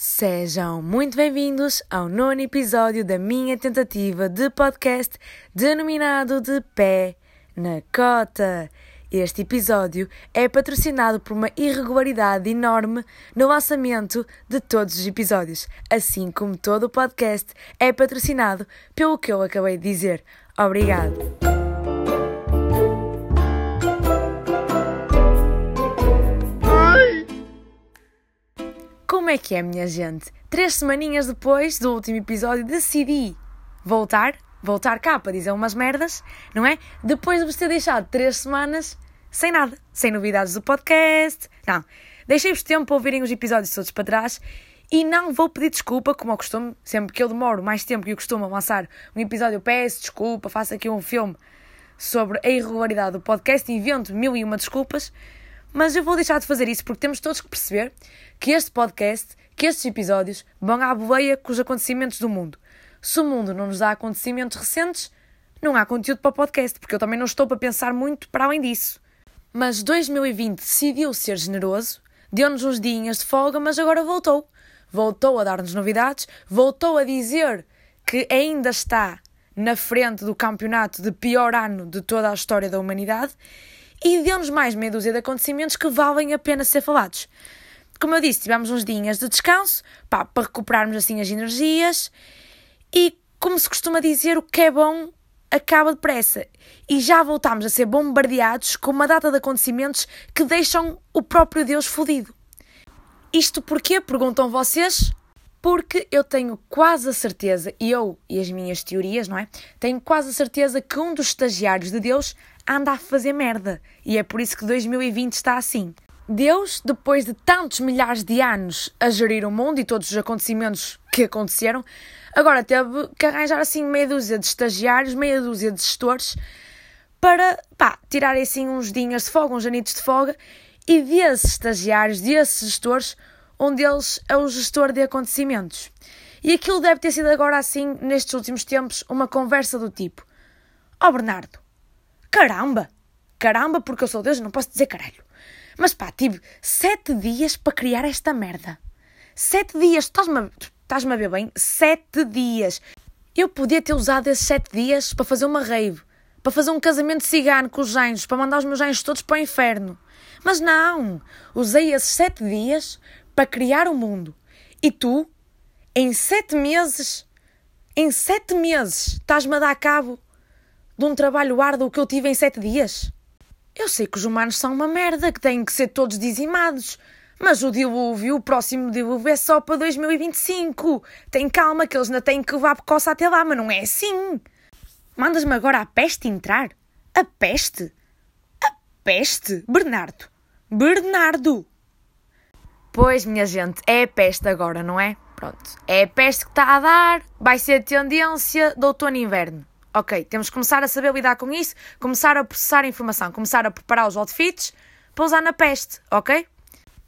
Sejam muito bem-vindos ao nono episódio da minha tentativa de podcast denominado de Pé na Cota. Este episódio é patrocinado por uma irregularidade enorme no lançamento de todos os episódios, assim como todo o podcast é patrocinado pelo que eu acabei de dizer. Obrigado. Como é que é, minha gente? Três semaninhas depois do último episódio decidi voltar, voltar cá para dizer umas merdas, não é? Depois de vos ter deixado três semanas sem nada, sem novidades do podcast. Não, deixei-vos tempo para ouvirem os episódios todos para trás e não vou pedir desculpa, como ao costume, sempre que eu demoro mais tempo que eu costumo a lançar um episódio, eu peço desculpa, faço aqui um filme sobre a irregularidade do podcast invento mil e uma desculpas. Mas eu vou deixar de fazer isso porque temos todos que perceber que este podcast, que estes episódios vão à boleia com os acontecimentos do mundo. Se o mundo não nos dá acontecimentos recentes, não há conteúdo para o podcast, porque eu também não estou para pensar muito para além disso. Mas 2020 decidiu ser generoso, deu-nos uns dias de folga, mas agora voltou. Voltou a dar-nos novidades, voltou a dizer que ainda está na frente do campeonato de pior ano de toda a história da humanidade e deu-nos mais meia dúzia de acontecimentos que valem a pena ser falados. Como eu disse, tivemos uns dias de descanso pá, para recuperarmos assim as energias e, como se costuma dizer, o que é bom acaba depressa. E já voltámos a ser bombardeados com uma data de acontecimentos que deixam o próprio Deus fodido. Isto porquê? Perguntam vocês? Porque eu tenho quase a certeza, eu e as minhas teorias, não é? Tenho quase a certeza que um dos estagiários de Deus anda a fazer merda. E é por isso que 2020 está assim. Deus, depois de tantos milhares de anos a gerir o mundo e todos os acontecimentos que aconteceram, agora teve que arranjar assim meia dúzia de estagiários, meia dúzia de gestores para pá, tirar assim uns dias de folga, uns anitos de folga e desses estagiários, desses gestores, um deles é o gestor de acontecimentos. E aquilo deve ter sido agora assim, nestes últimos tempos, uma conversa do tipo: Ó oh Bernardo, Caramba! Caramba, porque eu sou Deus, não posso dizer caralho. Mas pá, tive sete dias para criar esta merda. Sete dias, estás-me a, a ver bem? Sete dias. Eu podia ter usado esses sete dias para fazer uma rave, para fazer um casamento cigano com os anjos, para mandar os meus anjos todos para o inferno. Mas não! Usei esses sete dias para criar o mundo. E tu, em sete meses, em sete meses, estás-me a dar cabo de um trabalho árduo que eu tive em sete dias? Eu sei que os humanos são uma merda, que têm que ser todos dizimados. Mas o dilúvio, o próximo dilúvio é só para 2025. Tem calma que eles ainda têm que levar coça até lá, mas não é assim. Mandas-me agora a peste entrar? A peste? A peste? Bernardo. Bernardo. Pois, minha gente, é a peste agora, não é? Pronto. É a peste que está a dar, vai ser a tendência de outono e inverno. Ok, temos que começar a saber lidar com isso, começar a processar a informação, começar a preparar os outfits para usar na peste, ok?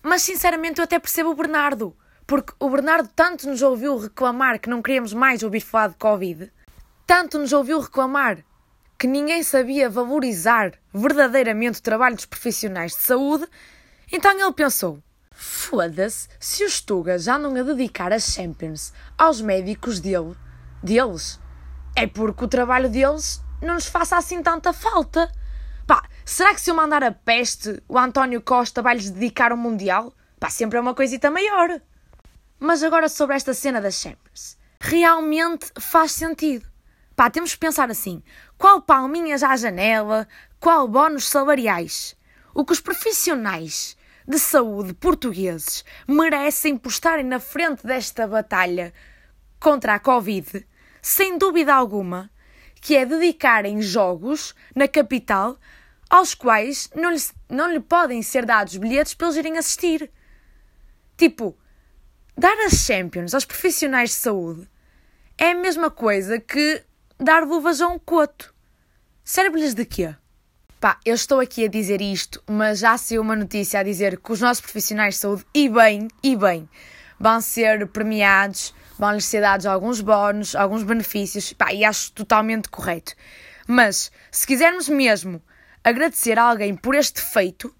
Mas sinceramente eu até percebo o Bernardo, porque o Bernardo tanto nos ouviu reclamar que não queríamos mais ouvir falar de Covid, tanto nos ouviu reclamar que ninguém sabia valorizar verdadeiramente o trabalho dos profissionais de saúde, então ele pensou: foda-se, se os Tugas já não a dedicar as Champions aos médicos dele, deles, é porque o trabalho deles não nos faça assim tanta falta. Pá, será que se eu mandar a peste, o António Costa vai lhes dedicar o Mundial? Pá, sempre é uma coisita maior. Mas agora sobre esta cena das Champions. Realmente faz sentido. Pá, temos que pensar assim: qual palminhas à janela, qual bónus salariais? O que os profissionais de saúde portugueses merecem por estarem na frente desta batalha contra a Covid sem dúvida alguma, que é dedicarem jogos na capital aos quais não lhe, não lhe podem ser dados bilhetes para eles irem assistir. Tipo, dar as Champions aos profissionais de saúde é a mesma coisa que dar luvas a um coto. Serve-lhes de quê? Pá, eu estou aqui a dizer isto, mas já saiu uma notícia a dizer que os nossos profissionais de saúde, e bem, e bem, vão ser premiados vão-lhes ser dados alguns bónus, alguns benefícios, pá, e acho totalmente correto. Mas, se quisermos mesmo agradecer a alguém por este feito,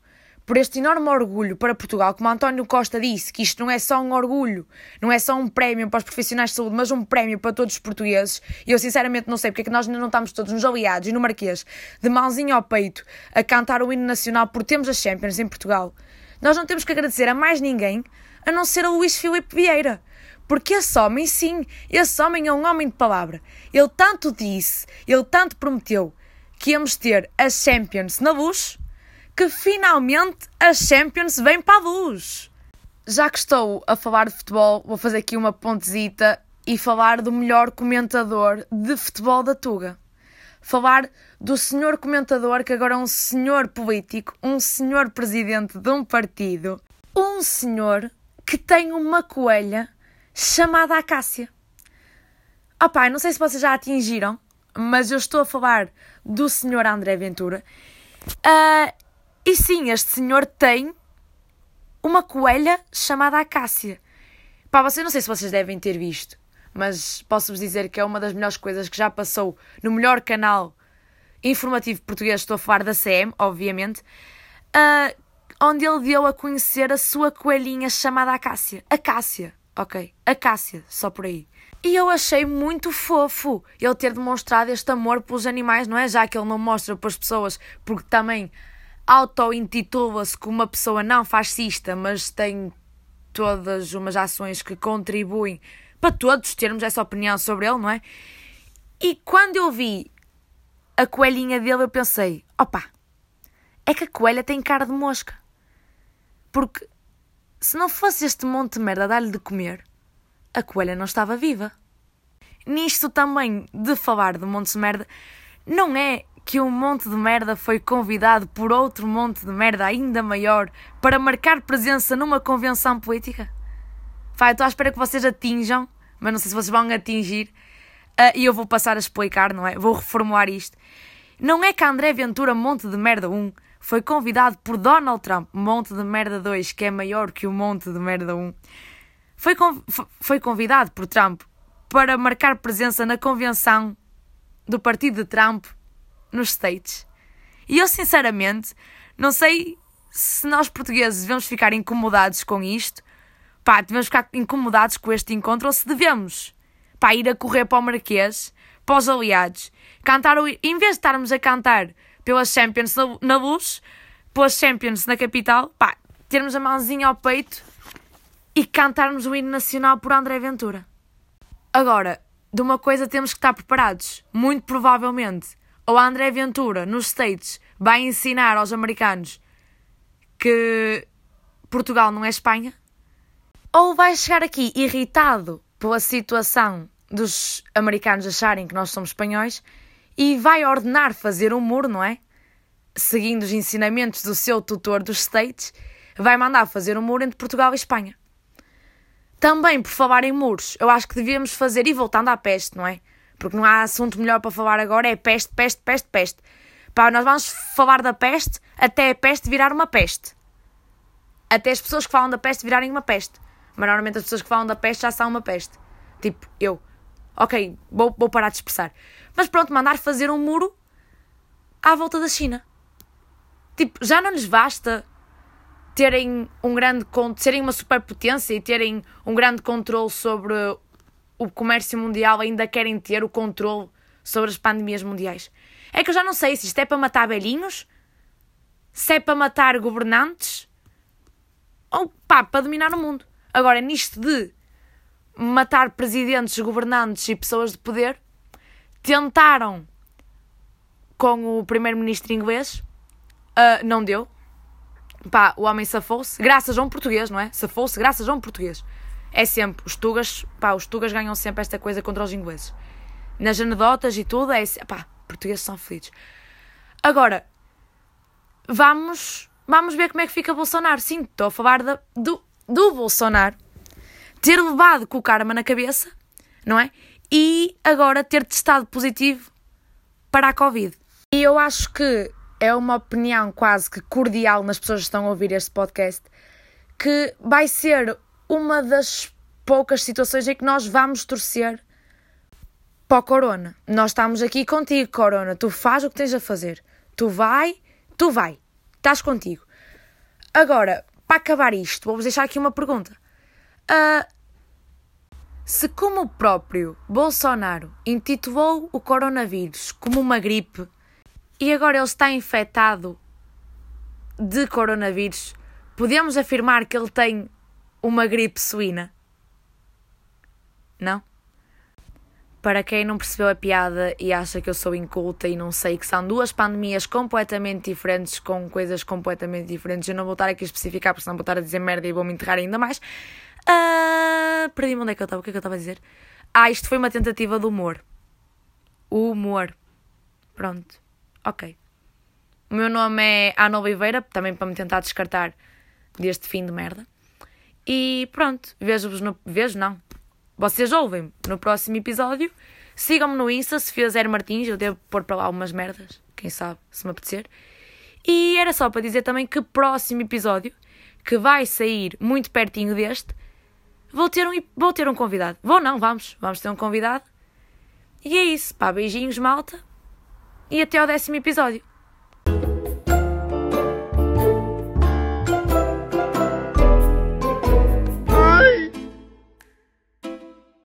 por este enorme orgulho para Portugal, como António Costa disse, que isto não é só um orgulho, não é só um prémio para os profissionais de saúde, mas um prémio para todos os portugueses. E eu sinceramente não sei porque é que nós ainda não estamos todos nos aliados e no Marquês, de mãozinha ao peito, a cantar o hino nacional por termos as Champions em Portugal. Nós não temos que agradecer a mais ninguém a não ser a Luís Filipe Vieira. Porque esse homem, sim, esse homem é um homem de palavra. Ele tanto disse, ele tanto prometeu que íamos ter as Champions na luz que finalmente a Champions vem para a luz. Já que estou a falar de futebol, vou fazer aqui uma pontezita e falar do melhor comentador de futebol da Tuga. Falar do senhor comentador que agora é um senhor político, um senhor presidente de um partido, um senhor que tem uma coelha chamada Acácia. Ah pai, não sei se vocês já atingiram, mas eu estou a falar do senhor André Ventura. Uh, e sim, este senhor tem uma coelha chamada Acácia. Pá, vocês não sei se vocês devem ter visto, mas posso-vos dizer que é uma das melhores coisas que já passou no melhor canal informativo português. Estou a falar da CM, obviamente. Uh, onde ele deu a conhecer a sua coelhinha chamada Acácia. Acácia, ok? Acácia, só por aí. E eu achei muito fofo ele ter demonstrado este amor pelos animais, não é? Já que ele não mostra para as pessoas, porque também auto-intitula-se como uma pessoa não fascista, mas tem todas umas ações que contribuem para todos termos essa opinião sobre ele, não é? E quando eu vi a coelhinha dele, eu pensei: opa, é que a coelha tem cara de mosca. Porque se não fosse este monte de merda a dar-lhe de comer, a coelha não estava viva. Nisto também de falar de monte de merda, não é que um monte de merda foi convidado por outro monte de merda ainda maior para marcar presença numa convenção política? Vai, estou à espera que vocês atinjam, mas não sei se vocês vão atingir, uh, e eu vou passar a explicar, não é? Vou reformular isto. Não é que André Ventura, monte de merda 1, foi convidado por Donald Trump, monte de merda 2, que é maior que o monte de merda 1, foi, conv foi convidado por Trump para marcar presença na convenção do partido de Trump nos States. E eu, sinceramente, não sei se nós portugueses devemos ficar incomodados com isto, pá, devemos ficar incomodados com este encontro ou se devemos, pá, ir a correr para o Marquês, para os aliados, cantar, em vez de estarmos a cantar pelas Champions na luz, pelas Champions na capital, pá, termos a mãozinha ao peito e cantarmos o hino nacional por André Ventura. Agora, de uma coisa temos que estar preparados. Muito provavelmente ou André Ventura, nos States, vai ensinar aos americanos que Portugal não é Espanha, ou vai chegar aqui irritado pela situação dos americanos acharem que nós somos espanhóis e vai ordenar fazer um muro, não é? Seguindo os ensinamentos do seu tutor dos States, vai mandar fazer um muro entre Portugal e Espanha. Também, por falar em muros, eu acho que devíamos fazer, e voltando à peste, não é? porque não há assunto melhor para falar agora, é peste, peste, peste, peste. Pá, nós vamos falar da peste até a peste virar uma peste. Até as pessoas que falam da peste virarem uma peste. Mas normalmente as pessoas que falam da peste já são uma peste. Tipo, eu. Ok, vou, vou parar de expressar. Mas pronto, mandar fazer um muro à volta da China. Tipo, já não lhes basta terem um grande serem uma superpotência e terem um grande controle sobre o comércio mundial ainda querem ter o controle sobre as pandemias mundiais. É que eu já não sei se isto é para matar velhinhos, se é para matar governantes ou pá, para dominar o mundo. Agora, nisto de matar presidentes, governantes e pessoas de poder, tentaram com o primeiro-ministro inglês, uh, não deu. Pá, o homem safou-se, graças a um português, não é? Safou-se graças a um português é sempre, os tugas, pá, os tugas ganham sempre esta coisa contra os ingleses. Nas anedotas e tudo, é pá, portugueses são feliz. Agora, vamos, vamos ver como é que fica Bolsonaro. Sim, estou a falar da, do, do Bolsonaro ter levado com o karma na cabeça, não é? E agora ter testado positivo para a Covid. E eu acho que é uma opinião quase que cordial nas pessoas que estão a ouvir este podcast que vai ser uma das poucas situações em que nós vamos torcer para o Corona. Nós estamos aqui contigo, Corona. Tu faz o que tens a fazer. Tu vai, tu vai. Estás contigo. Agora, para acabar isto, vou-vos deixar aqui uma pergunta. Uh, se, como o próprio Bolsonaro intitulou o coronavírus como uma gripe e agora ele está infectado de coronavírus, podemos afirmar que ele tem uma gripe suína? Não? Para quem não percebeu a piada e acha que eu sou inculta e não sei que são duas pandemias completamente diferentes, com coisas completamente diferentes, eu não vou estar aqui a especificar, porque senão vou estar a dizer merda e vou me enterrar ainda mais. Uh, Perdi-me onde é que eu estava. O que é que eu estava a dizer? Ah, isto foi uma tentativa de humor. O humor. Pronto. Ok. O meu nome é Ana Oliveira, também para me tentar descartar deste fim de merda. E pronto, vejo-vos no. Vejo, não. Vocês ouvem no próximo episódio. Sigam-me no Insta, Sofia Zero Martins. Eu devo pôr para lá umas merdas, quem sabe, se me apetecer. E era só para dizer também que próximo episódio, que vai sair muito pertinho deste, vou ter um, vou ter um convidado. Vou não, vamos, vamos ter um convidado. E é isso, pá, beijinhos, malta. E até ao décimo episódio.